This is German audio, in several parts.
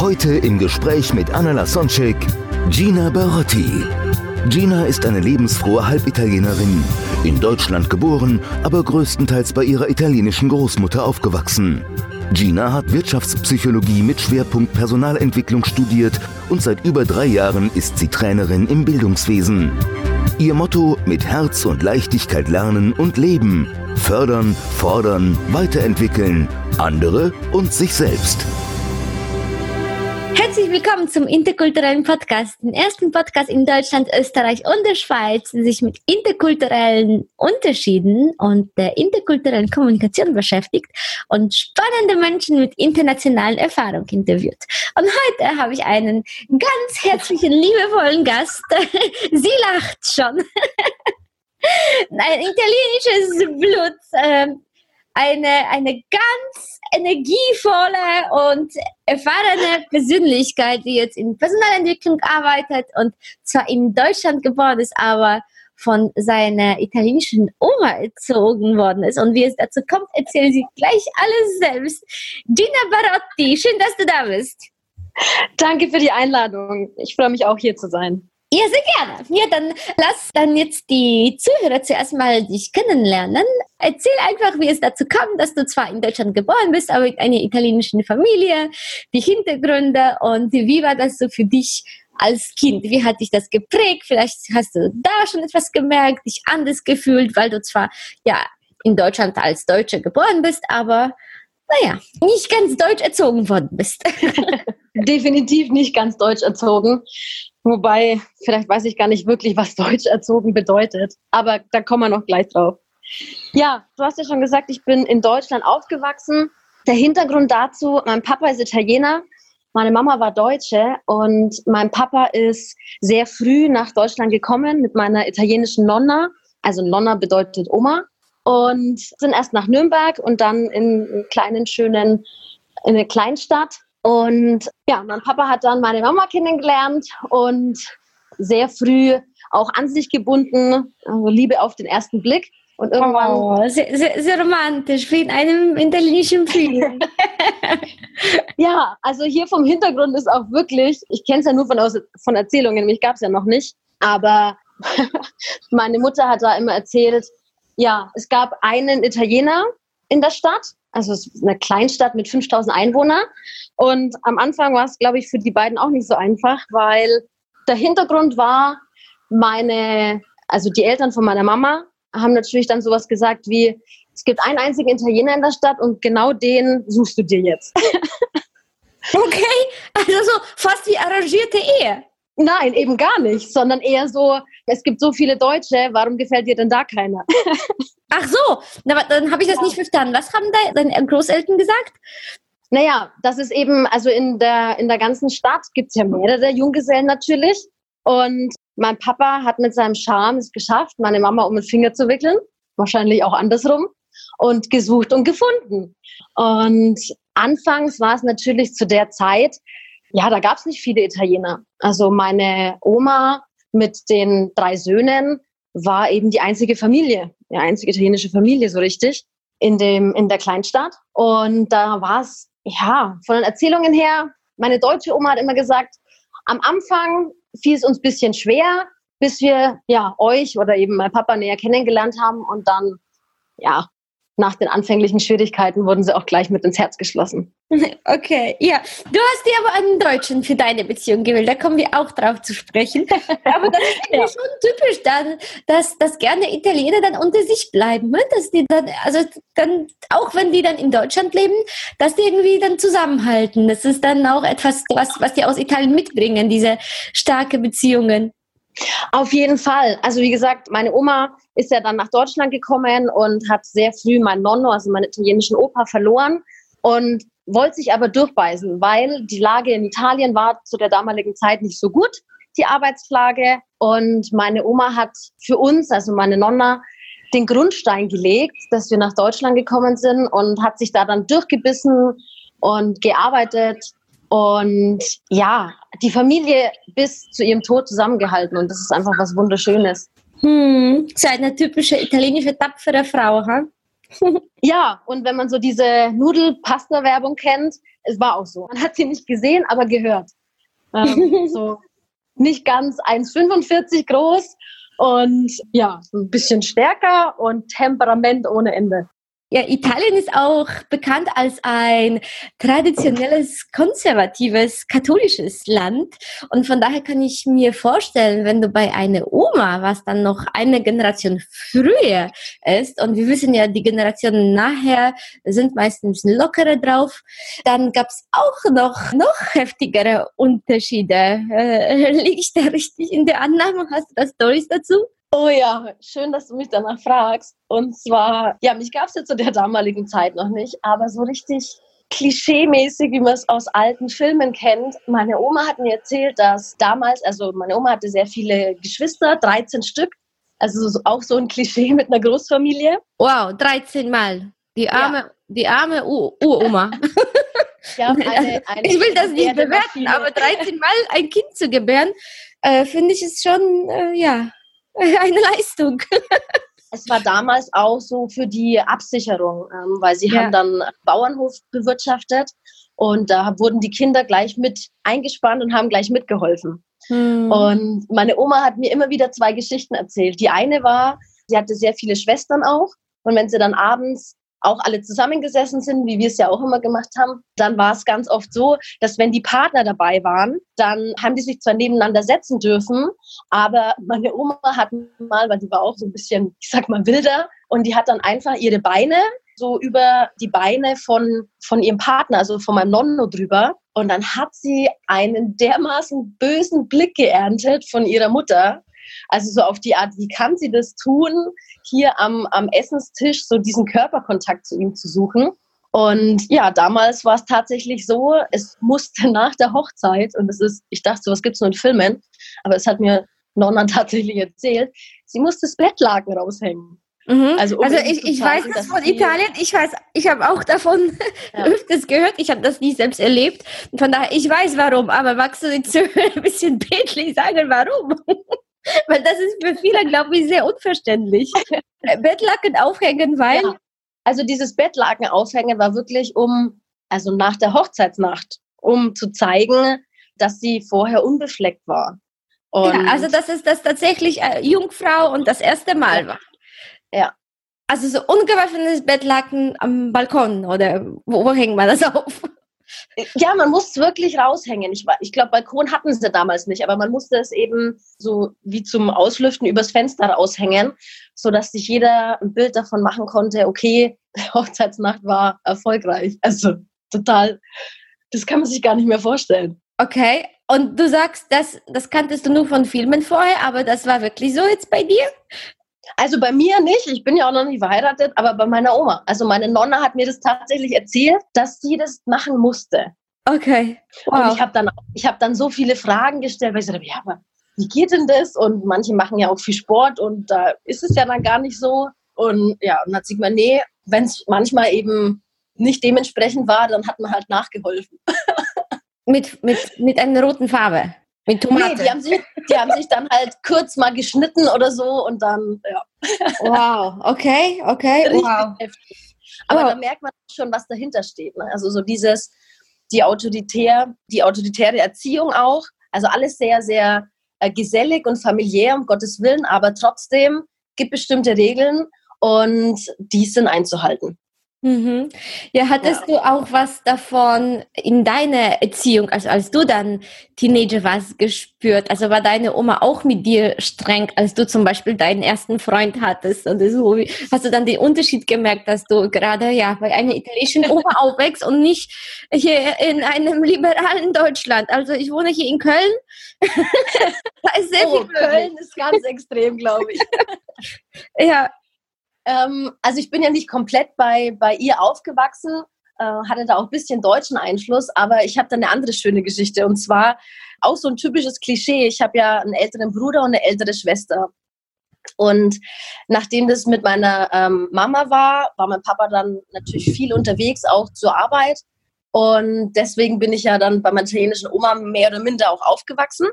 Heute im Gespräch mit Anna Lasonczek, Gina Barotti. Gina ist eine lebensfrohe Halbitalienerin, in Deutschland geboren, aber größtenteils bei ihrer italienischen Großmutter aufgewachsen. Gina hat Wirtschaftspsychologie mit Schwerpunkt Personalentwicklung studiert und seit über drei Jahren ist sie Trainerin im Bildungswesen. Ihr Motto mit Herz und Leichtigkeit lernen und leben. Fördern, fordern, weiterentwickeln. Andere und sich selbst. Herzlich willkommen zum interkulturellen Podcast, den ersten Podcast in Deutschland, Österreich und der Schweiz, der sich mit interkulturellen Unterschieden und der interkulturellen Kommunikation beschäftigt und spannende Menschen mit internationalen Erfahrungen interviewt. Und heute habe ich einen ganz herzlichen, liebevollen Gast. Sie lacht schon. Ein italienisches Blut. ähm, eine, eine ganz energievolle und erfahrene Persönlichkeit, die jetzt in Personalentwicklung arbeitet und zwar in Deutschland geboren ist, aber von seiner italienischen Oma erzogen worden ist. Und wie es dazu kommt, erzählen Sie gleich alles selbst. Gina Barotti, schön, dass du da bist. Danke für die Einladung. Ich freue mich auch hier zu sein. Ja, sehr gerne. Ja, dann lass dann jetzt die Zuhörer zuerst mal dich kennenlernen. Erzähl einfach, wie es dazu kam, dass du zwar in Deutschland geboren bist, aber mit einer italienischen Familie, die Hintergründe und wie war das so für dich als Kind? Wie hat dich das geprägt? Vielleicht hast du da schon etwas gemerkt, dich anders gefühlt, weil du zwar ja in Deutschland als Deutsche geboren bist, aber naja, nicht ganz deutsch erzogen worden bist. Definitiv nicht ganz deutsch erzogen. Wobei, vielleicht weiß ich gar nicht wirklich, was deutsch erzogen bedeutet. Aber da kommen wir noch gleich drauf. Ja, du hast ja schon gesagt, ich bin in Deutschland aufgewachsen. Der Hintergrund dazu, mein Papa ist Italiener, meine Mama war Deutsche und mein Papa ist sehr früh nach Deutschland gekommen mit meiner italienischen Nonna. Also Nonna bedeutet Oma. Und sind erst nach Nürnberg und dann in einen kleinen, schönen, in eine Kleinstadt. Und ja, mein Papa hat dann meine Mama kennengelernt und sehr früh auch an sich gebunden, also Liebe auf den ersten Blick. Und irgendwann Oh, sehr, sehr, sehr romantisch, wie in einem italienischen Film. Ja, also hier vom Hintergrund ist auch wirklich, ich kenne es ja nur von, aus, von Erzählungen, mich gab es ja noch nicht, aber meine Mutter hat da immer erzählt, ja, es gab einen Italiener in der Stadt, also es ist eine Kleinstadt mit 5000 Einwohnern und am Anfang war es, glaube ich, für die beiden auch nicht so einfach, weil der Hintergrund war, meine, also die Eltern von meiner Mama haben natürlich dann sowas gesagt wie, es gibt einen einzigen Italiener in der Stadt und genau den suchst du dir jetzt. Okay, also so fast wie arrangierte Ehe. Nein, eben gar nicht, sondern eher so, es gibt so viele Deutsche, warum gefällt dir denn da keiner? Ach so, na, aber dann habe ich das nicht verstanden. Was haben deine Großeltern gesagt? Naja, das ist eben, also in der, in der ganzen Stadt gibt es ja mehrere Junggesellen natürlich. Und mein Papa hat mit seinem Charme es geschafft, meine Mama um den Finger zu wickeln. Wahrscheinlich auch andersrum. Und gesucht und gefunden. Und anfangs war es natürlich zu der Zeit, ja, da gab es nicht viele Italiener. Also meine Oma mit den drei Söhnen war eben die einzige Familie, die einzige italienische Familie so richtig in dem in der Kleinstadt. Und da war es ja von den Erzählungen her. Meine deutsche Oma hat immer gesagt, am Anfang fiel es uns ein bisschen schwer, bis wir ja euch oder eben mein Papa näher kennengelernt haben und dann ja nach den anfänglichen Schwierigkeiten wurden sie auch gleich mit ins Herz geschlossen. Okay, ja. Du hast dir aber einen Deutschen für deine Beziehung gewählt. Da kommen wir auch drauf zu sprechen. Aber das ist ja. schon typisch dann, dass, dass gerne Italiener dann unter sich bleiben. Ne? Dass die dann, also dann, auch wenn die dann in Deutschland leben, dass die irgendwie dann zusammenhalten. Das ist dann auch etwas, was, was die aus Italien mitbringen, diese starke Beziehungen. Auf jeden Fall. Also wie gesagt, meine Oma ist ja dann nach Deutschland gekommen und hat sehr früh meinen Nonno, also meinen italienischen Opa, verloren. Und wollte sich aber durchbeißen, weil die Lage in Italien war zu der damaligen Zeit nicht so gut, die Arbeitslage. Und meine Oma hat für uns, also meine Nonna, den Grundstein gelegt, dass wir nach Deutschland gekommen sind und hat sich da dann durchgebissen und gearbeitet und ja, die Familie bis zu ihrem Tod zusammengehalten und das ist einfach was Wunderschönes. Hm, so eine typische italienische tapfere Frau, ha? ja, und wenn man so diese Nudel-Pasta-Werbung kennt, es war auch so. Man hat sie nicht gesehen, aber gehört. Ähm, so nicht ganz 1,45 groß und ja, ein bisschen stärker und Temperament ohne Ende. Ja, Italien ist auch bekannt als ein traditionelles, konservatives, katholisches Land. Und von daher kann ich mir vorstellen, wenn du bei einer Oma, was dann noch eine Generation früher ist, und wir wissen ja, die Generationen nachher sind meistens lockerer drauf, dann gab es auch noch, noch heftigere Unterschiede. Äh, liege ich da richtig in der Annahme? Hast du da Stories dazu? Oh ja, schön, dass du mich danach fragst. Und zwar, ja, mich gab es ja zu der damaligen Zeit noch nicht, aber so richtig klischeemäßig, wie man es aus alten Filmen kennt. Meine Oma hat mir erzählt, dass damals, also meine Oma hatte sehr viele Geschwister, 13 Stück, also auch so ein Klischee mit einer Großfamilie. Wow, 13 Mal. Die arme, ja. die arme Uroma. Ja, eine, eine ich will das nicht bewerten, aber 13 Mal ein Kind zu gebären, äh, finde ich es schon, äh, ja, eine Leistung. Es war damals auch so für die Absicherung, ähm, weil sie ja. haben dann Bauernhof bewirtschaftet und da wurden die Kinder gleich mit eingespannt und haben gleich mitgeholfen. Hm. Und meine Oma hat mir immer wieder zwei Geschichten erzählt. Die eine war, sie hatte sehr viele Schwestern auch und wenn sie dann abends auch alle zusammengesessen sind, wie wir es ja auch immer gemacht haben, dann war es ganz oft so, dass wenn die Partner dabei waren, dann haben die sich zwar nebeneinander setzen dürfen, aber meine Oma hat mal, weil die war auch so ein bisschen, ich sag mal, wilder, und die hat dann einfach ihre Beine so über die Beine von, von ihrem Partner, also von meinem Nonno drüber. Und dann hat sie einen dermaßen bösen Blick geerntet von ihrer Mutter, also so auf die Art, wie kann sie das tun, hier am, am Essenstisch so diesen Körperkontakt zu ihm zu suchen. Und ja, damals war es tatsächlich so, es musste nach der Hochzeit, und es ist, ich dachte, was gibt es nur in Filmen, aber es hat mir Nonna tatsächlich erzählt, sie musste das Bettlaken raushängen. Mhm. Also, um also ich, ich weiß das von Italien, ich weiß, ich habe auch davon ja. öfters gehört, ich habe das nie selbst erlebt. Von daher, ich weiß warum, aber magst du jetzt ein bisschen bildlich sagen, warum? Weil das ist für viele, glaube ich, sehr unverständlich. Bettlaken aufhängen, weil. Ja. Also dieses Bettlaken aufhängen war wirklich um, also nach der Hochzeitsnacht, um zu zeigen, dass sie vorher unbefleckt war. Ja, also dass es das tatsächlich äh, Jungfrau und das erste Mal war. Ja. Also so ungewaffenes Bettlaken am Balkon oder wo, wo hängt man das auf? Ja, man muss es wirklich raushängen. Ich, ich glaube, Balkon hatten sie damals nicht, aber man musste es eben so wie zum Auslüften übers Fenster raushängen, sodass sich jeder ein Bild davon machen konnte, okay, Hochzeitsnacht war erfolgreich. Also total, das kann man sich gar nicht mehr vorstellen. Okay, und du sagst, das, das kanntest du nur von Filmen vorher, aber das war wirklich so jetzt bei dir? Also bei mir nicht, ich bin ja auch noch nicht verheiratet, aber bei meiner Oma. Also meine Nonna hat mir das tatsächlich erzählt, dass sie das machen musste. Okay. Wow. Und ich habe dann, hab dann so viele Fragen gestellt, weil ich sagte, ja, aber wie geht denn das? Und manche machen ja auch viel Sport und da ist es ja dann gar nicht so. Und ja, und dann sieht man, nee, wenn es manchmal eben nicht dementsprechend war, dann hat man halt nachgeholfen. mit, mit, mit einer roten Farbe? Nee, die haben, sich, die haben sich dann halt kurz mal geschnitten oder so und dann, ja. Wow, okay, okay. Richtig wow. heftig. Aber wow. da merkt man schon, was dahinter steht. Ne? Also so dieses, die autoritär, die autoritäre Erziehung auch. Also alles sehr, sehr äh, gesellig und familiär, um Gottes Willen, aber trotzdem gibt bestimmte Regeln und die sind einzuhalten. Mhm. Ja, hattest ja. du auch was davon in deiner Erziehung, also als du dann Teenager warst, gespürt? Also war deine Oma auch mit dir streng, als du zum Beispiel deinen ersten Freund hattest oder so? Hast du dann den Unterschied gemerkt, dass du gerade ja bei einer italienischen Oma aufwächst und nicht hier in einem liberalen Deutschland? Also ich wohne hier in Köln. da ist sehr oh, viel Köln ist ganz extrem, glaube ich. ja, ähm, also ich bin ja nicht komplett bei, bei ihr aufgewachsen, äh, hatte da auch ein bisschen deutschen Einfluss, aber ich habe da eine andere schöne Geschichte und zwar auch so ein typisches Klischee. Ich habe ja einen älteren Bruder und eine ältere Schwester. Und nachdem das mit meiner ähm, Mama war, war mein Papa dann natürlich viel unterwegs, auch zur Arbeit. Und deswegen bin ich ja dann bei meiner italienischen Oma mehr oder minder auch aufgewachsen.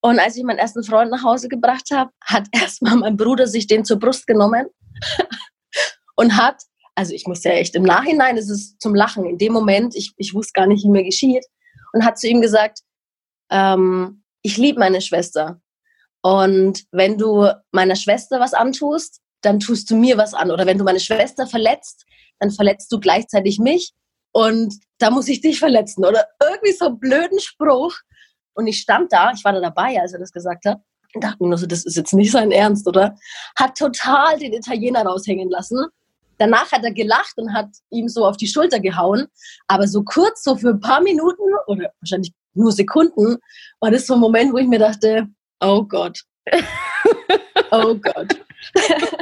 Und als ich meinen ersten Freund nach Hause gebracht habe, hat erstmal mein Bruder sich den zur Brust genommen und hat, also ich muss ja echt im Nachhinein, es ist zum Lachen, in dem Moment, ich, ich wusste gar nicht, wie mir geschieht, und hat zu ihm gesagt, ähm, ich liebe meine Schwester. Und wenn du meiner Schwester was antust, dann tust du mir was an. Oder wenn du meine Schwester verletzt, dann verletzt du gleichzeitig mich. Und da muss ich dich verletzen. Oder irgendwie so einen blöden Spruch. Und ich stand da, ich war da dabei, als er das gesagt hat, und dachte mir nur so, das ist jetzt nicht sein Ernst, oder? Hat total den Italiener raushängen lassen. Danach hat er gelacht und hat ihm so auf die Schulter gehauen. Aber so kurz, so für ein paar Minuten oder wahrscheinlich nur Sekunden, war das so ein Moment, wo ich mir dachte, oh Gott. oh Gott.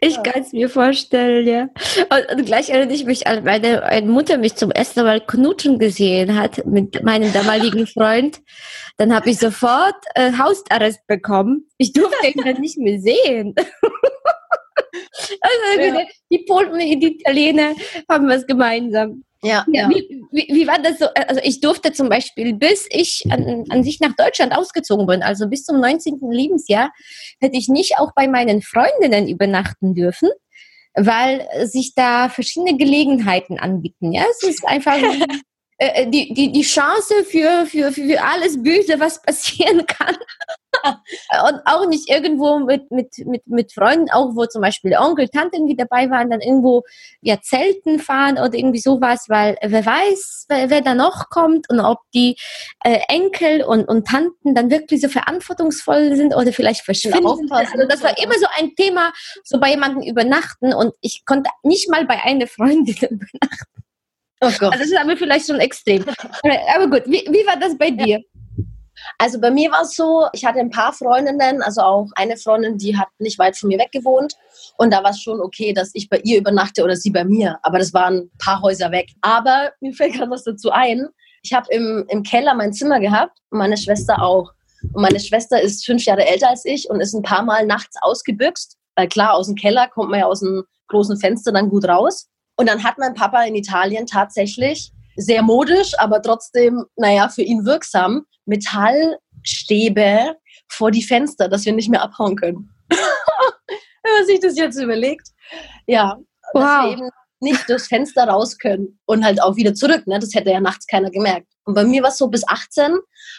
Ich ja. kann es mir vorstellen, ja. Und, und, gleich erinnere ich mich an meine, meine Mutter mich zum ersten Mal knutschen gesehen hat mit meinem damaligen Freund. Dann habe ich sofort äh, Hausarrest bekommen. Ich durfte ihn dann nicht mehr sehen. also ja. die Polen und die Italiener haben was gemeinsam. Ja, ja. Wie, wie, wie, war das so? Also ich durfte zum Beispiel, bis ich an, an sich nach Deutschland ausgezogen bin, also bis zum 19. Lebensjahr, hätte ich nicht auch bei meinen Freundinnen übernachten dürfen, weil sich da verschiedene Gelegenheiten anbieten. Ja, es ist einfach äh, die, die, die Chance für, für, für alles Böse, was passieren kann. und auch nicht irgendwo mit, mit, mit, mit Freunden, auch wo zum Beispiel Onkel, Tanten, die dabei waren, dann irgendwo ja Zelten fahren oder irgendwie sowas, weil wer weiß, wer, wer da noch kommt und ob die äh, Enkel und, und Tanten dann wirklich so verantwortungsvoll sind oder vielleicht verschwinden. Also das war immer so ein Thema, so bei jemandem übernachten und ich konnte nicht mal bei einer Freundin übernachten. Oh Gott. Also das ist aber vielleicht schon extrem. aber gut, wie, wie war das bei dir? Also bei mir war es so, ich hatte ein paar Freundinnen, also auch eine Freundin, die hat nicht weit von mir weg gewohnt. Und da war es schon okay, dass ich bei ihr übernachte oder sie bei mir. Aber das waren ein paar Häuser weg. Aber mir fällt gerade was dazu ein. Ich habe im, im Keller mein Zimmer gehabt und meine Schwester auch. Und meine Schwester ist fünf Jahre älter als ich und ist ein paar Mal nachts ausgebüxt. Weil klar, aus dem Keller kommt man ja aus dem großen Fenster dann gut raus. Und dann hat mein Papa in Italien tatsächlich sehr modisch, aber trotzdem, naja, für ihn wirksam, Metallstäbe vor die Fenster, dass wir nicht mehr abhauen können. Wenn man sich das jetzt überlegt. Ja, wow. dass wir eben nicht durchs Fenster raus können und halt auch wieder zurück. Ne? Das hätte ja nachts keiner gemerkt. Und bei mir war es so, bis 18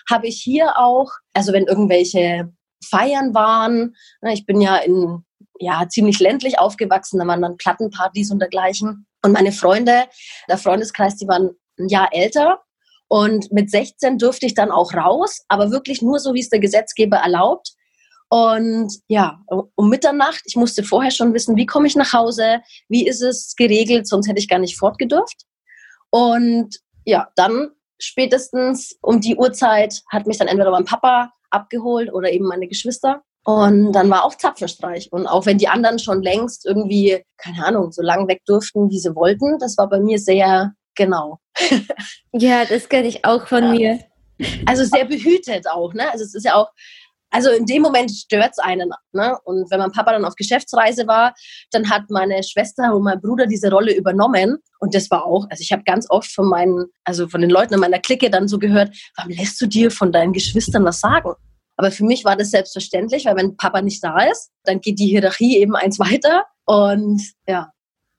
habe ich hier auch, also wenn irgendwelche Feiern waren, ne, ich bin ja in ja, ziemlich ländlich aufgewachsen, da waren dann Plattenpartys und dergleichen. Und meine Freunde, der Freundeskreis, die waren ein Jahr älter. Und mit 16 durfte ich dann auch raus, aber wirklich nur so, wie es der Gesetzgeber erlaubt. Und ja, um Mitternacht, ich musste vorher schon wissen, wie komme ich nach Hause, wie ist es geregelt, sonst hätte ich gar nicht fortgedurft. Und ja, dann spätestens um die Uhrzeit hat mich dann entweder mein Papa abgeholt oder eben meine Geschwister. Und dann war auch Zapfenstreich. Und auch wenn die anderen schon längst irgendwie, keine Ahnung, so lang weg durften, wie sie wollten, das war bei mir sehr genau. ja, das kenne ich auch von ja. mir. Also sehr behütet auch, ne? Also es ist ja auch, also in dem Moment stört es einen. Ne? Und wenn mein Papa dann auf Geschäftsreise war, dann hat meine Schwester und mein Bruder diese Rolle übernommen. Und das war auch, also ich habe ganz oft von meinen, also von den Leuten in meiner Clique dann so gehört, warum lässt du dir von deinen Geschwistern was sagen? Aber für mich war das selbstverständlich, weil wenn Papa nicht da ist, dann geht die Hierarchie eben eins weiter. Und ja.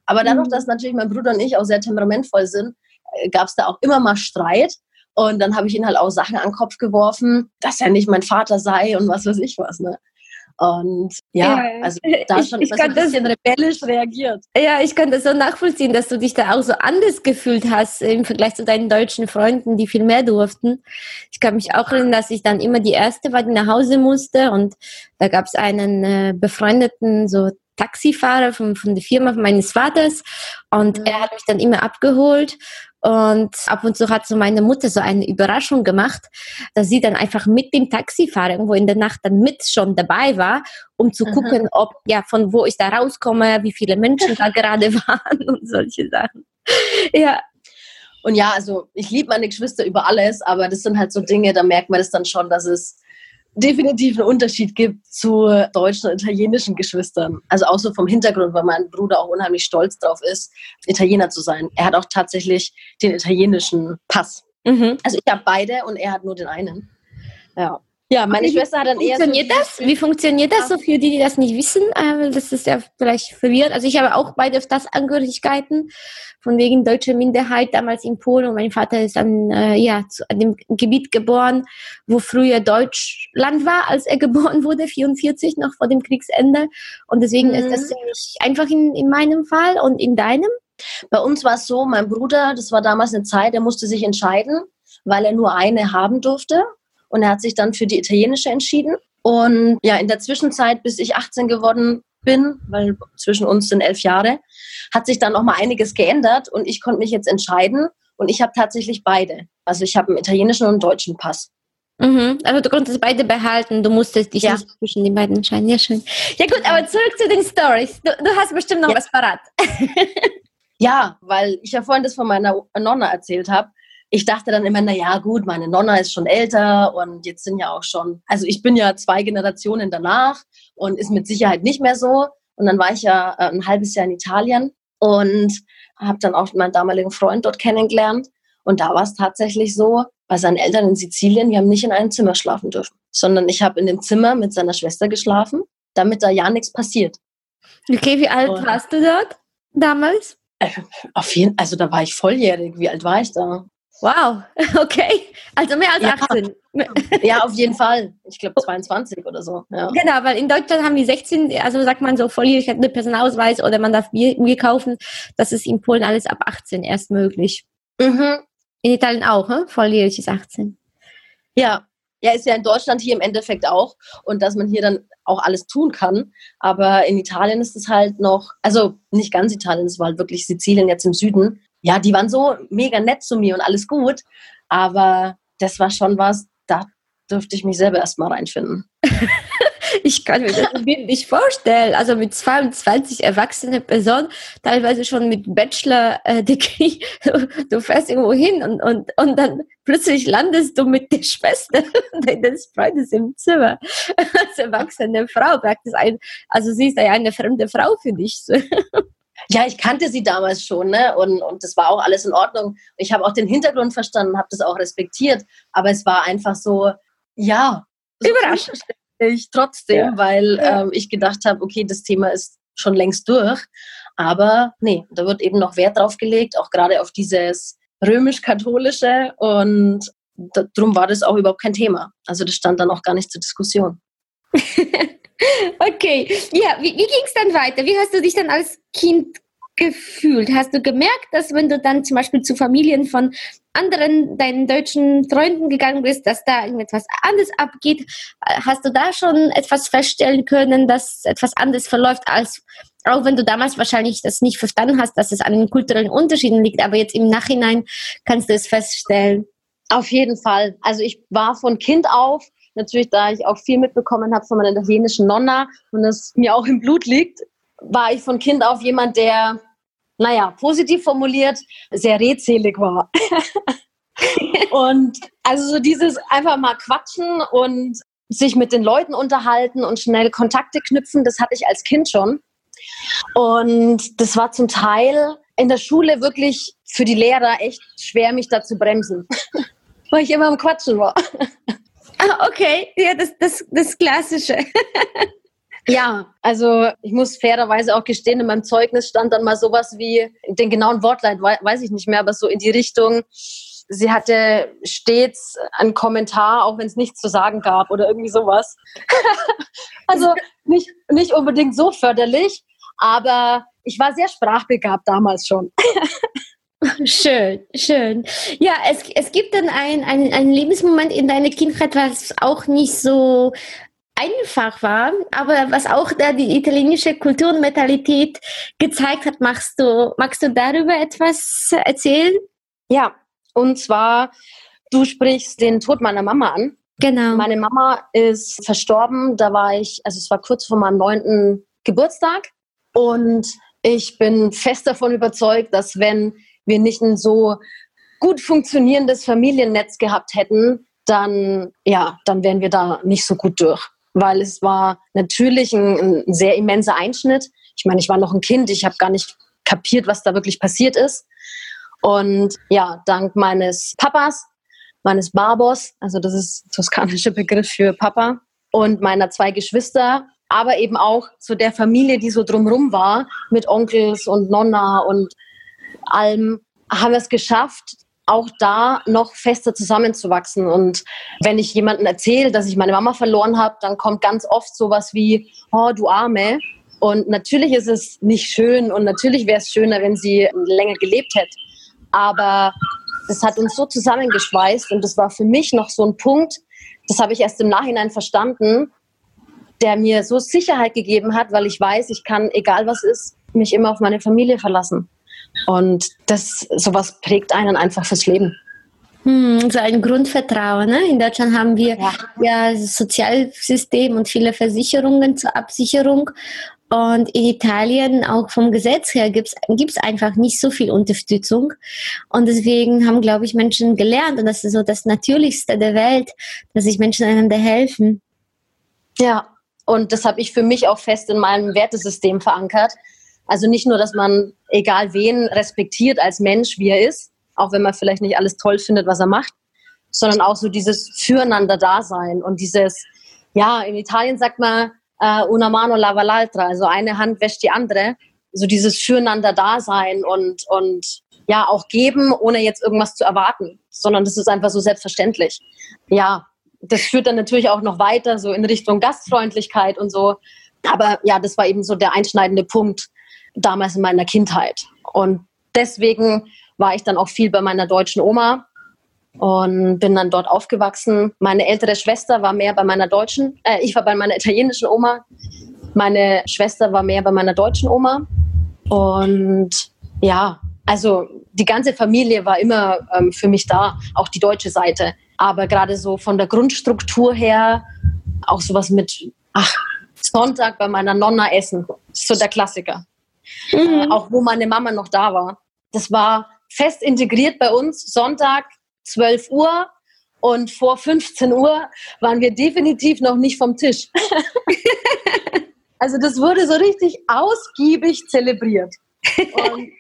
Aber dadurch, mhm. dass natürlich mein Bruder und ich auch sehr temperamentvoll sind, äh, gab es da auch immer mal Streit. Und dann habe ich ihn halt auch Sachen an den Kopf geworfen, dass er nicht mein Vater sei und was weiß ich was. Ne? Und ja, ja, also da ich, schon ich ein bisschen das, rebellisch reagiert. Ja, ich kann das so nachvollziehen, dass du dich da auch so anders gefühlt hast im Vergleich zu deinen deutschen Freunden, die viel mehr durften. Ich kann mich auch erinnern, dass ich dann immer die Erste war, die nach Hause musste und da gab es einen äh, befreundeten so Taxifahrer von, von der Firma meines Vaters und mhm. er hat mich dann immer abgeholt Und ab und zu hat so meine Mutter so eine Überraschung gemacht, dass sie dann einfach mit dem Taxifahrer irgendwo in der Nacht dann mit schon dabei war, um zu Mhm. gucken, ob, ja, von wo ich da rauskomme, wie viele Menschen da gerade waren und solche Sachen. Ja, Und ja, also ich liebe meine Geschwister über alles, aber das sind halt so Dinge, da merkt man das dann schon, dass es definitiv einen Unterschied gibt zu deutschen und italienischen Geschwistern. Also auch so vom Hintergrund, weil mein Bruder auch unheimlich stolz drauf ist, Italiener zu sein. Er hat auch tatsächlich den italienischen Pass. mhm. Also ich habe beide und er hat nur den einen. Ja. Ja, meine Schwester hat dann eher so funktioniert das? Wie funktioniert das so für die, die das nicht wissen? Äh, das ist ja vielleicht verwirrend. Also ich habe auch beide Staatsangehörigkeiten, von wegen deutsche Minderheit damals in Polen und mein Vater ist an, äh, ja, zu, an dem Gebiet geboren, wo früher Deutschland war, als er geboren wurde, 44, noch vor dem Kriegsende. Und deswegen Mhm. ist das ziemlich einfach in, in meinem Fall und in deinem. Bei uns war es so, mein Bruder, das war damals eine Zeit, der musste sich entscheiden, weil er nur eine haben durfte. Und er hat sich dann für die italienische entschieden. Und ja, in der Zwischenzeit, bis ich 18 geworden bin, weil zwischen uns sind elf Jahre, hat sich dann noch mal einiges geändert und ich konnte mich jetzt entscheiden. Und ich habe tatsächlich beide. Also ich habe einen italienischen und einen deutschen Pass. Mhm. Also du konntest beide behalten, du musstest dich Ja. nicht zwischen den beiden entscheiden. Ja, schön. Ja gut, aber zurück zu den Stories. Du, du hast bestimmt noch Ja. was parat. Ja, weil ich ja vorhin das von meiner Nonna erzählt habe. Ich dachte dann immer, na ja, gut, meine Nonna ist schon älter und jetzt sind ja auch schon, also ich bin ja zwei Generationen danach und ist mit Sicherheit nicht mehr so. Und dann war ich ja äh, ein halbes Jahr in Italien und habe dann auch meinen damaligen Freund dort kennengelernt. Und da war es tatsächlich so, bei seinen Eltern in Sizilien, wir haben nicht in einem Zimmer schlafen dürfen, sondern ich habe in dem Zimmer mit seiner Schwester geschlafen, damit da ja nichts passiert. Okay, wie alt Und- warst du dort damals? Auf jeden, also da war ich volljährig. Wie alt war ich da? Wow, okay. Also mehr als Ja. 18. Ja, auf jeden Fall. Ich glaube 22 oder so. Ja. Genau, weil in Deutschland haben die 16, also sagt man so volljährig hat einen Personalausweis oder man darf Bier, Bier kaufen. Das ist in Polen alles ab 18 erst möglich. Mhm. In Italien auch, hm? volljährig ist 18. Ja. Ja, ist ja in Deutschland hier im Endeffekt auch. Und dass man hier dann auch alles tun kann. Aber in Italien ist es halt noch, also nicht ganz Italien, es war halt wirklich Sizilien jetzt im Süden. Ja, die waren so mega nett zu mir und alles gut. Aber das war schon was, da dürfte ich mich selber erstmal reinfinden. Ich kann mir das nicht vorstellen. Also mit 22 erwachsene Personen, teilweise schon mit Bachelor-Degree, du fährst irgendwo hin und, und, und dann plötzlich landest du mit der Schwester deines Freundes im Zimmer. Als erwachsene Frau praktisch ein, also sie ist ja eine fremde Frau für dich. Ja, ich kannte sie damals schon, ne? Und, und das war auch alles in Ordnung. Ich habe auch den Hintergrund verstanden, habe das auch respektiert. Aber es war einfach so, ja, Überraschend. unverständlich trotzdem, Ja. weil Ja. ähm, ich gedacht habe, okay, das Thema ist schon längst durch. Aber nee, da wird eben noch Wert drauf gelegt, auch gerade auf dieses römisch-katholische. Und da, darum war das auch überhaupt kein Thema. Also das stand dann auch gar nicht zur Diskussion. Okay, ja, wie, wie ging es dann weiter? Wie hast du dich dann als Kind gefühlt? Hast du gemerkt, dass wenn du dann zum Beispiel zu Familien von anderen deinen deutschen Freunden gegangen bist, dass da irgendetwas anderes abgeht? Hast du da schon etwas feststellen können, dass etwas anders verläuft, als auch wenn du damals wahrscheinlich das nicht verstanden hast, dass es an den kulturellen Unterschieden liegt, aber jetzt im Nachhinein kannst du es feststellen. Auf jeden Fall. Also ich war von Kind auf, natürlich da ich auch viel mitbekommen habe von meiner italienischen Nonna und es mir auch im Blut liegt, war ich von Kind auf jemand, der, naja, positiv formuliert, sehr redselig war. und also so dieses einfach mal quatschen und sich mit den Leuten unterhalten und schnell Kontakte knüpfen, das hatte ich als Kind schon. Und das war zum Teil in der Schule wirklich für die Lehrer echt schwer, mich da zu bremsen. Weil ich immer am Quatschen war. Ah, okay, ja, das, das, das Klassische. Ja, also ich muss fairerweise auch gestehen, in meinem Zeugnis stand dann mal sowas wie, den genauen Wortlaut wei- weiß ich nicht mehr, aber so in die Richtung, sie hatte stets einen Kommentar, auch wenn es nichts zu sagen gab oder irgendwie sowas. also nicht, nicht unbedingt so förderlich, aber ich war sehr sprachbegabt damals schon. Schön, schön. Ja, es, es gibt dann ein, ein, einen Lebensmoment in deiner Kindheit, was auch nicht so einfach war, aber was auch da die italienische Kultur und Mentalität gezeigt hat. Magst du, magst du darüber etwas erzählen? Ja, und zwar, du sprichst den Tod meiner Mama an. Genau. Meine Mama ist verstorben, da war ich, also es war kurz vor meinem neunten Geburtstag. Und ich bin fest davon überzeugt, dass wenn wir nicht ein so gut funktionierendes Familiennetz gehabt hätten, dann, ja, dann wären wir da nicht so gut durch. Weil es war natürlich ein, ein sehr immenser Einschnitt. Ich meine, ich war noch ein Kind, ich habe gar nicht kapiert, was da wirklich passiert ist. Und ja, dank meines Papas, meines Barbos, also das ist toskanischer Begriff für Papa, und meiner zwei Geschwister, aber eben auch zu der Familie, die so drumrum war, mit Onkels und Nonna und allem, haben wir es geschafft, auch da noch fester zusammenzuwachsen. Und wenn ich jemandem erzähle, dass ich meine Mama verloren habe, dann kommt ganz oft sowas wie, oh, du Arme. Und natürlich ist es nicht schön und natürlich wäre es schöner, wenn sie länger gelebt hätte. Aber das hat uns so zusammengeschweißt und das war für mich noch so ein Punkt, das habe ich erst im Nachhinein verstanden, der mir so Sicherheit gegeben hat, weil ich weiß, ich kann, egal was ist, mich immer auf meine Familie verlassen. Und das, sowas prägt einen einfach fürs Leben. Hm, so ein Grundvertrauen. Ne? In Deutschland haben wir ja. ja Sozialsystem und viele Versicherungen zur Absicherung. Und in Italien, auch vom Gesetz her, gibt es einfach nicht so viel Unterstützung. Und deswegen haben, glaube ich, Menschen gelernt, und das ist so das Natürlichste der Welt, dass sich Menschen einander helfen. Ja, und das habe ich für mich auch fest in meinem Wertesystem verankert. Also nicht nur, dass man egal wen respektiert als Mensch, wie er ist, auch wenn man vielleicht nicht alles toll findet, was er macht, sondern auch so dieses Füreinander-Dasein und dieses, ja, in Italien sagt man, uh, una mano lava l'altra, also eine Hand wäscht die andere, so dieses Füreinander-Dasein und, und ja, auch geben, ohne jetzt irgendwas zu erwarten, sondern das ist einfach so selbstverständlich. Ja, das führt dann natürlich auch noch weiter, so in Richtung Gastfreundlichkeit und so. Aber ja, das war eben so der einschneidende Punkt damals in meiner Kindheit. Und deswegen war ich dann auch viel bei meiner deutschen Oma und bin dann dort aufgewachsen. Meine ältere Schwester war mehr bei meiner deutschen, äh, ich war bei meiner italienischen Oma. Meine Schwester war mehr bei meiner deutschen Oma. Und ja, also die ganze Familie war immer ähm, für mich da, auch die deutsche Seite. Aber gerade so von der Grundstruktur her, auch sowas mit, ach, Sonntag bei meiner Nonna essen, so der Klassiker. Mhm. Äh, auch wo meine Mama noch da war. Das war fest integriert bei uns. Sonntag 12 Uhr und vor 15 Uhr waren wir definitiv noch nicht vom Tisch. also das wurde so richtig ausgiebig zelebriert. Und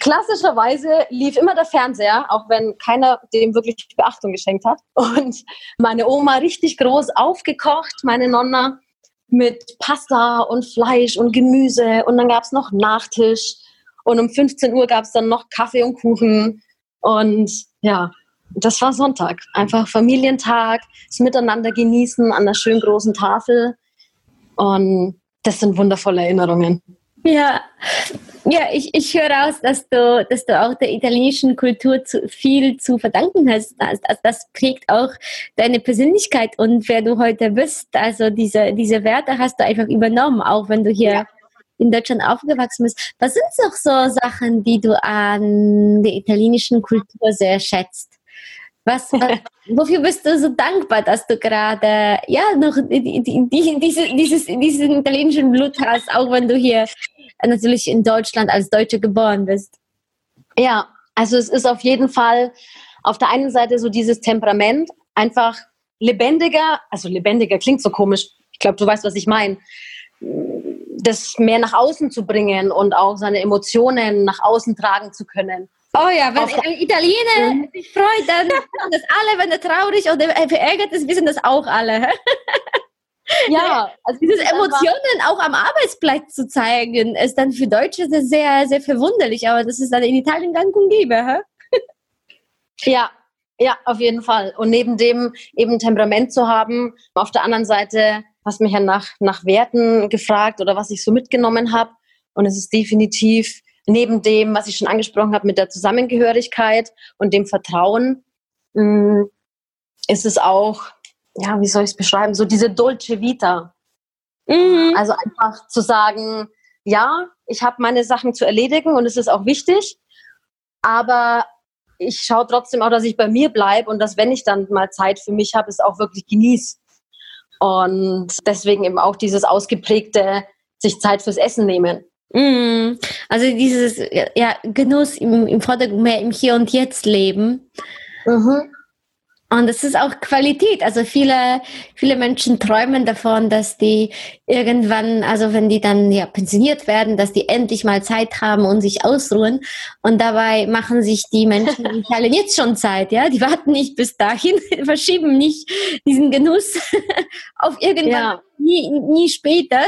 klassischerweise lief immer der Fernseher, auch wenn keiner dem wirklich Beachtung geschenkt hat. Und meine Oma richtig groß aufgekocht, meine Nonna mit Pasta und Fleisch und Gemüse. Und dann gab es noch Nachtisch. Und um 15 Uhr gab es dann noch Kaffee und Kuchen. Und ja, das war Sonntag. Einfach Familientag, das Miteinander genießen an der schönen großen Tafel. Und das sind wundervolle Erinnerungen. Ja, ja, ich, ich höre raus, dass du, dass du auch der italienischen Kultur zu, viel zu verdanken hast. Das, das, prägt auch deine Persönlichkeit und wer du heute bist. Also diese, diese Werte hast du einfach übernommen, auch wenn du hier ja. in Deutschland aufgewachsen bist. Was sind noch so Sachen, die du an der italienischen Kultur sehr schätzt? Was, was, wofür bist du so dankbar, dass du gerade ja noch die, die, die, diese, dieses, diesen italienischen Blut hast, auch wenn du hier natürlich in Deutschland als Deutsche geboren bist? Ja, also es ist auf jeden Fall auf der einen Seite so dieses Temperament, einfach lebendiger, also lebendiger klingt so komisch, ich glaube, du weißt, was ich meine, das mehr nach außen zu bringen und auch seine Emotionen nach außen tragen zu können. Oh ja, wenn ein Italiener sich freut, dann wissen das alle, wenn er traurig oder verärgert ist, wissen das auch alle. ja, also diese Emotionen auch am Arbeitsplatz zu zeigen, ist dann für Deutsche sehr, sehr verwunderlich, aber das ist dann in Italien gang und gäbe. Hä? Ja, ja, auf jeden Fall. Und neben dem eben Temperament zu haben, auf der anderen Seite hast mich ja nach, nach Werten gefragt oder was ich so mitgenommen habe. Und es ist definitiv neben dem, was ich schon angesprochen habe mit der Zusammengehörigkeit und dem Vertrauen, mm, ist es auch ja, wie soll ich es beschreiben, so diese Dolce Vita. Mhm. Also einfach zu sagen, ja, ich habe meine Sachen zu erledigen und es ist auch wichtig, aber ich schaue trotzdem auch, dass ich bei mir bleibe und dass, wenn ich dann mal Zeit für mich habe, es auch wirklich genieße. Und deswegen eben auch dieses ausgeprägte, sich Zeit fürs Essen nehmen. Mm, also dieses ja, Genuss im, im Vordergrund, mehr im Hier und Jetzt leben. Mhm. Und es ist auch Qualität. Also viele, viele Menschen träumen davon, dass die irgendwann, also wenn die dann ja pensioniert werden, dass die endlich mal Zeit haben und sich ausruhen. Und dabei machen sich die Menschen in Italien jetzt schon Zeit, ja. Die warten nicht bis dahin, verschieben nicht diesen Genuss auf irgendwann, ja. nie, nie später.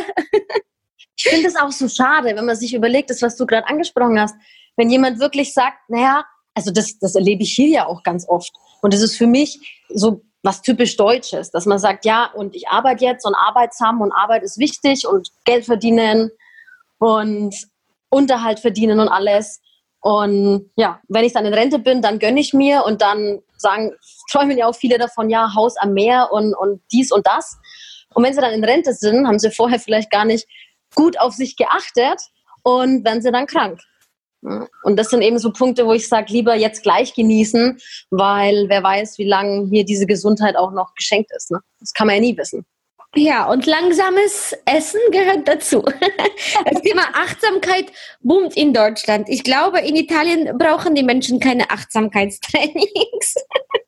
Ich finde es auch so schade, wenn man sich überlegt, das, was du gerade angesprochen hast, wenn jemand wirklich sagt, naja, also das, das erlebe ich hier ja auch ganz oft. Und das ist für mich so was typisch Deutsches, dass man sagt, ja, und ich arbeite jetzt und arbeitsam und Arbeit ist wichtig und Geld verdienen und Unterhalt verdienen und alles. Und ja, wenn ich dann in Rente bin, dann gönne ich mir und dann sagen, träumen ja auch viele davon, ja, Haus am Meer und, und dies und das. Und wenn sie dann in Rente sind, haben sie vorher vielleicht gar nicht gut auf sich geachtet und werden sie dann krank. Und das sind eben so Punkte, wo ich sage, lieber jetzt gleich genießen, weil wer weiß, wie lange mir diese Gesundheit auch noch geschenkt ist. Ne? Das kann man ja nie wissen. Ja, und langsames Essen gehört dazu. Das Thema Achtsamkeit boomt in Deutschland. Ich glaube, in Italien brauchen die Menschen keine Achtsamkeitstrainings.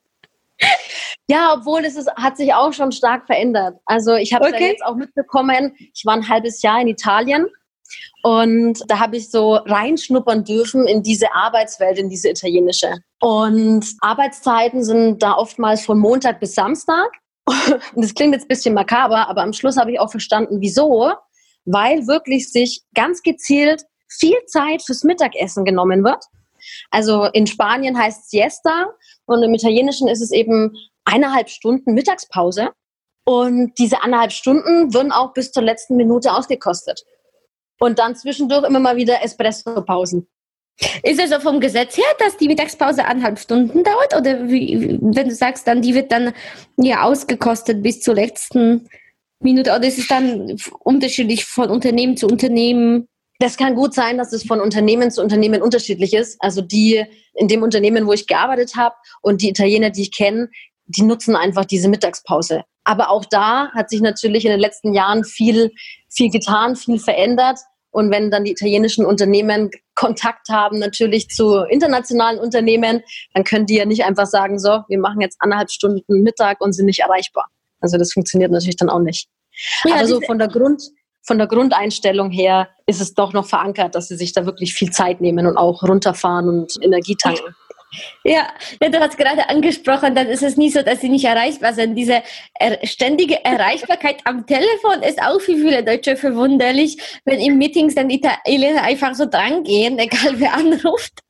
Ja, obwohl es ist, hat sich auch schon stark verändert. Also ich habe okay. ja jetzt auch mitbekommen, ich war ein halbes Jahr in Italien und da habe ich so reinschnuppern dürfen in diese Arbeitswelt, in diese italienische. Und Arbeitszeiten sind da oftmals von Montag bis Samstag. Und das klingt jetzt ein bisschen makaber, aber am Schluss habe ich auch verstanden, wieso. Weil wirklich sich ganz gezielt viel Zeit fürs Mittagessen genommen wird. Also in Spanien heißt es Siesta und im Italienischen ist es eben eineinhalb Stunden Mittagspause. Und diese eineinhalb Stunden würden auch bis zur letzten Minute ausgekostet. Und dann zwischendurch immer mal wieder Espresso-Pausen. Ist es so vom Gesetz her, dass die Mittagspause eineinhalb Stunden dauert? Oder wie, wenn du sagst, dann die wird dann ja ausgekostet bis zur letzten Minute? Oder ist es dann unterschiedlich von Unternehmen zu Unternehmen? Das kann gut sein, dass es von Unternehmen zu Unternehmen unterschiedlich ist. Also die in dem Unternehmen, wo ich gearbeitet habe und die Italiener, die ich kenne, die nutzen einfach diese Mittagspause. Aber auch da hat sich natürlich in den letzten Jahren viel, viel getan, viel verändert. Und wenn dann die italienischen Unternehmen Kontakt haben natürlich zu internationalen Unternehmen, dann können die ja nicht einfach sagen, so, wir machen jetzt anderthalb Stunden Mittag und sind nicht erreichbar. Also das funktioniert natürlich dann auch nicht. Ja, Aber so von der Grund, von der Grundeinstellung her ist es doch noch verankert, dass sie sich da wirklich viel Zeit nehmen und auch runterfahren und Energie tanken. Ja, ja, du hast gerade angesprochen, dann ist es nie so, dass sie nicht erreichbar sind. Diese er ständige Erreichbarkeit am Telefon ist auch für viele Deutsche verwunderlich, wenn in Meetings dann Italiener einfach so drangehen, egal wer anruft.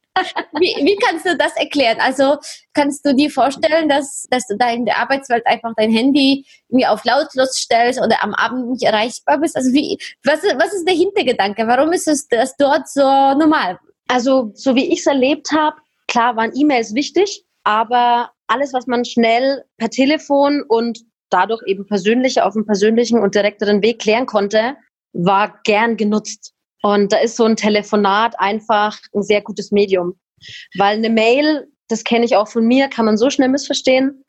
Wie, wie kannst du das erklären? Also kannst du dir vorstellen, dass, dass du da in der Arbeitswelt einfach dein Handy wie auf lautlos stellst oder am Abend nicht erreichbar bist? Also wie, was, was ist der Hintergedanke? Warum ist es das dort so normal? Also so wie ich es erlebt habe, Klar waren E-Mails wichtig, aber alles, was man schnell per Telefon und dadurch eben persönlich auf einem persönlichen und direkteren Weg klären konnte, war gern genutzt. Und da ist so ein Telefonat einfach ein sehr gutes Medium. Weil eine Mail, das kenne ich auch von mir, kann man so schnell missverstehen,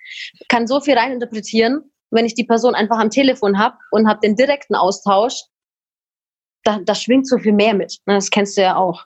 kann so viel reininterpretieren. Wenn ich die Person einfach am Telefon habe und habe den direkten Austausch, da, da schwingt so viel mehr mit. Das kennst du ja auch.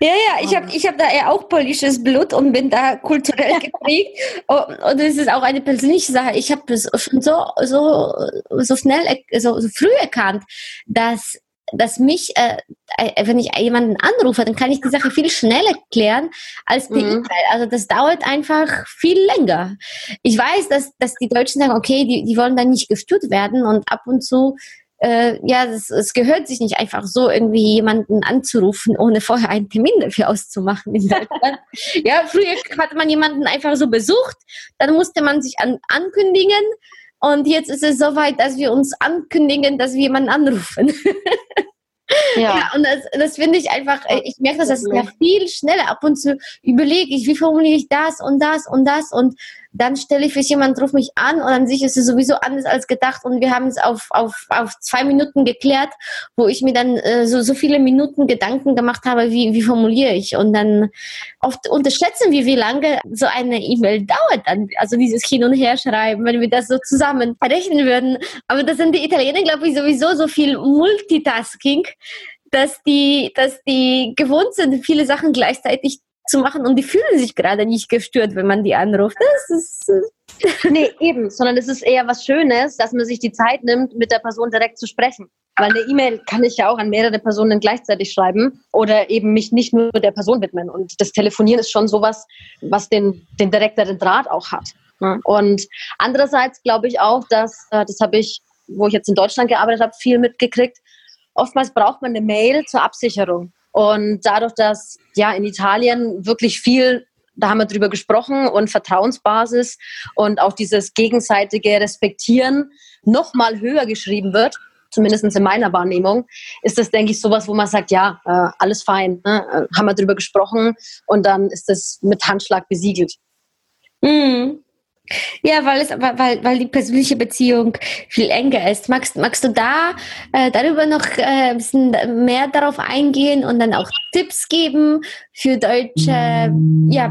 Ja, ja, ich habe ich hab da ja auch polnisches Blut und bin da kulturell geprägt. und es ist auch eine persönliche Sache. Ich habe es schon so, so, so schnell, so, so früh erkannt, dass dass mich, äh, äh, wenn ich jemanden anrufe, dann kann ich die Sache viel schneller klären als per mhm. E-Mail. Also das dauert einfach viel länger. Ich weiß, dass, dass die Deutschen sagen, okay, die, die wollen dann nicht gestört werden und ab und zu äh, ja, es gehört sich nicht einfach so, irgendwie jemanden anzurufen, ohne vorher einen Termin dafür auszumachen in Deutschland. ja, früher hat man jemanden einfach so besucht, dann musste man sich an, ankündigen und jetzt ist es soweit, dass wir uns ankündigen, dass wir jemanden anrufen. Ja. ja. und das, das finde ich einfach, äh, ich merke, dass das ja viel schneller ab und zu überlege ich, wie formuliere ich das und das und das und dann stelle ich fest, jemand ruft mich an und an sich ist es sowieso anders als gedacht und wir haben es auf, auf, auf zwei Minuten geklärt, wo ich mir dann äh, so, so viele Minuten Gedanken gemacht habe, wie, wie formuliere ich und dann oft unterschätzen wir, wie lange so eine E-Mail dauert dann, also dieses Hin- und Herschreiben, wenn wir das so zusammen rechnen würden. Aber das sind die Italiener, glaube ich, sowieso so viel Multitasking, dass die, dass die gewohnt sind, viele Sachen gleichzeitig zu machen und die fühlen sich gerade nicht gestört, wenn man die anruft. Das ist. Äh, nee, eben, sondern es ist eher was Schönes, dass man sich die Zeit nimmt, mit der Person direkt zu sprechen. Weil eine E-Mail kann ich ja auch an mehrere Personen gleichzeitig schreiben oder eben mich nicht nur der Person widmen. Und das Telefonieren ist schon sowas, was den, den direkteren Draht auch hat. Und andererseits glaube ich auch, dass, äh, das habe ich, wo ich jetzt in Deutschland gearbeitet habe, viel mitgekriegt, oftmals braucht man eine Mail zur Absicherung. Und dadurch, dass ja in Italien wirklich viel, da haben wir drüber gesprochen, und Vertrauensbasis und auch dieses gegenseitige Respektieren nochmal höher geschrieben wird, zumindest in meiner Wahrnehmung, ist das, denke ich, sowas, wo man sagt, ja, äh, alles fein, ne? Äh, haben wir drüber gesprochen und dann ist das mit Handschlag besiegelt. Mhm. Ja, weil es, weil, weil die persönliche Beziehung viel enger ist. Magst, magst du da äh, darüber noch äh, ein bisschen mehr darauf eingehen und dann auch Tipps geben für deutsche ja,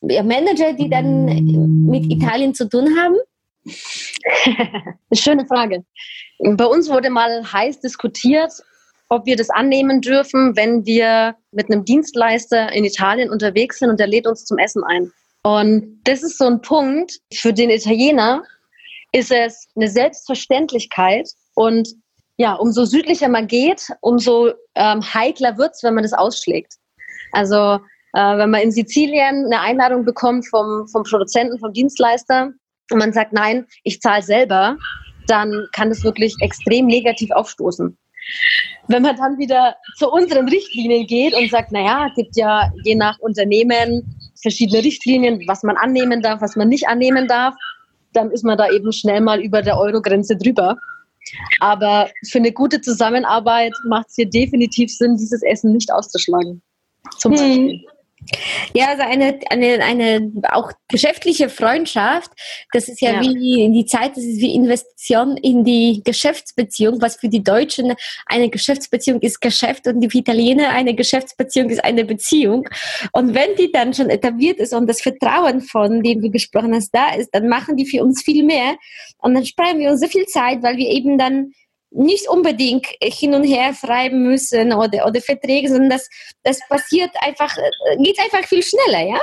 Manager, die dann mit Italien zu tun haben? Schöne Frage. Bei uns wurde mal heiß diskutiert, ob wir das annehmen dürfen, wenn wir mit einem Dienstleister in Italien unterwegs sind und der lädt uns zum Essen ein. Und das ist so ein Punkt, für den Italiener ist es eine Selbstverständlichkeit und ja, umso südlicher man geht, umso ähm, heikler wird's, wenn man das ausschlägt. Also äh, wenn man in Sizilien eine Einladung bekommt vom, vom Produzenten, vom Dienstleister und man sagt, nein, ich zahle selber, dann kann das wirklich extrem negativ aufstoßen. Wenn man dann wieder zu unseren Richtlinien geht und sagt, naja, gibt ja je nach Unternehmen verschiedene Richtlinien, was man annehmen darf, was man nicht annehmen darf, dann ist man da eben schnell mal über der Euro-Grenze drüber. Aber für eine gute Zusammenarbeit macht es hier definitiv Sinn, dieses Essen nicht auszuschlagen. Zum hm. Ja, also eine, eine, eine auch geschäftliche Freundschaft, das ist ja, ja. wie in die Zeit, das ist wie Investition in die Geschäftsbeziehung, was für die Deutschen eine Geschäftsbeziehung ist Geschäft und die Italiener eine Geschäftsbeziehung ist eine Beziehung. Und wenn die dann schon etabliert ist und das Vertrauen, von dem du gesprochen hast, da ist, dann machen die für uns viel mehr und dann sparen wir uns so viel Zeit, weil wir eben dann nicht unbedingt hin und her schreiben müssen oder, oder Verträge, sondern das, das passiert einfach, äh, geht einfach viel schneller, ja?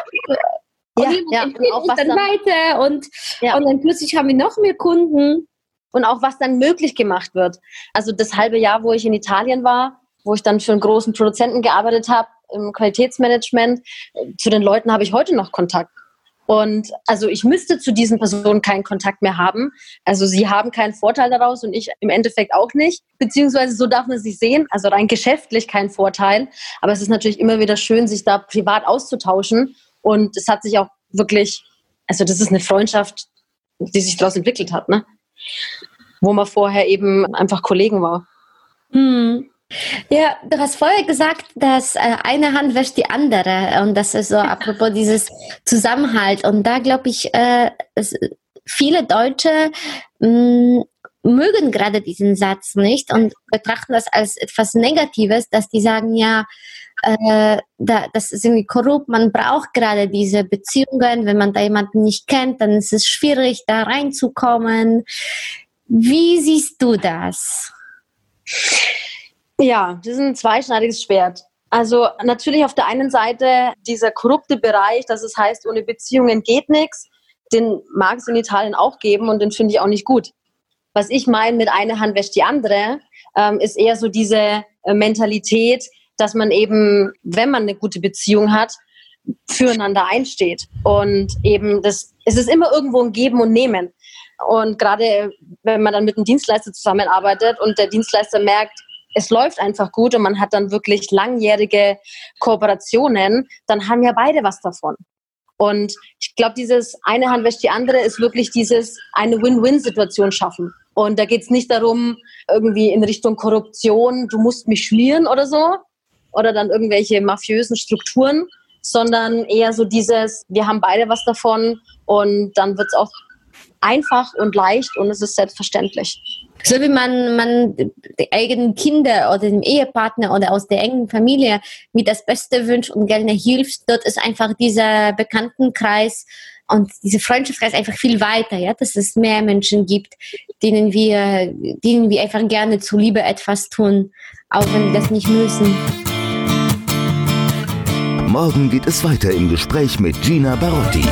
Und ja, ja. Und auch was dann, dann weiter und, ja. und dann plötzlich haben wir noch mehr Kunden. Und auch was dann möglich gemacht wird. Also das halbe Jahr, wo ich in Italien war, wo ich dann für einen großen Produzenten gearbeitet habe im Qualitätsmanagement, zu den Leuten habe ich heute noch Kontakt. Und also ich müsste zu diesen Personen keinen Kontakt mehr haben. Also sie haben keinen Vorteil daraus und ich im Endeffekt auch nicht. Beziehungsweise so darf man sich sehen. Also rein geschäftlich kein Vorteil. Aber es ist natürlich immer wieder schön, sich da privat auszutauschen. Und es hat sich auch wirklich, also das ist eine Freundschaft, die sich daraus entwickelt hat, ne? Wo man vorher eben einfach Kollegen war. Hm. Ja, du hast vorher gesagt, dass äh, eine Hand wäscht die andere. Und das ist so apropos dieses Zusammenhalt. Und da glaube ich, äh, viele Deutsche mm, mögen gerade diesen Satz nicht und betrachten das als etwas Negatives, dass die sagen, ja, äh, da, das ist irgendwie korrupt, man braucht gerade diese Beziehungen, wenn man da jemanden nicht kennt, dann ist es schwierig, da reinzukommen. Wie siehst du das? Ja, das ist ein zweischneidiges Schwert. Also natürlich auf der einen Seite dieser korrupte Bereich, dass es heißt, ohne Beziehungen geht nichts, den mag es in Italien auch geben und den finde ich auch nicht gut. Was ich meine mit einer Hand wäscht die andere, ähm, ist eher so diese äh, Mentalität, dass man eben, wenn man eine gute Beziehung hat, füreinander einsteht. Und eben das, es ist immer irgendwo ein Geben und Nehmen. Und gerade wenn man dann mit einem Dienstleister zusammenarbeitet und der Dienstleister merkt, es läuft einfach gut und man hat dann wirklich langjährige Kooperationen, dann haben ja beide was davon. Und ich glaube, dieses eine Hand wäscht die andere ist wirklich dieses eine Win-Win-Situation schaffen. Und da geht es nicht darum, irgendwie in Richtung Korruption, du musst mich schmieren oder so, oder dann irgendwelche mafiösen Strukturen, sondern eher so dieses, wir haben beide was davon und dann wird es auch einfach und leicht und es ist selbstverständlich. So wie man, man die eigenen Kinder oder dem Ehepartner oder aus der engen Familie mit das Beste wünscht und gerne hilft, dort ist einfach dieser Bekanntenkreis und dieser Freundschaftskreis einfach viel weiter, ja, dass es mehr Menschen gibt, denen wir, denen wir einfach gerne zuliebe etwas tun, auch wenn wir das nicht müssen. Morgen geht es weiter im Gespräch mit Gina Barotti.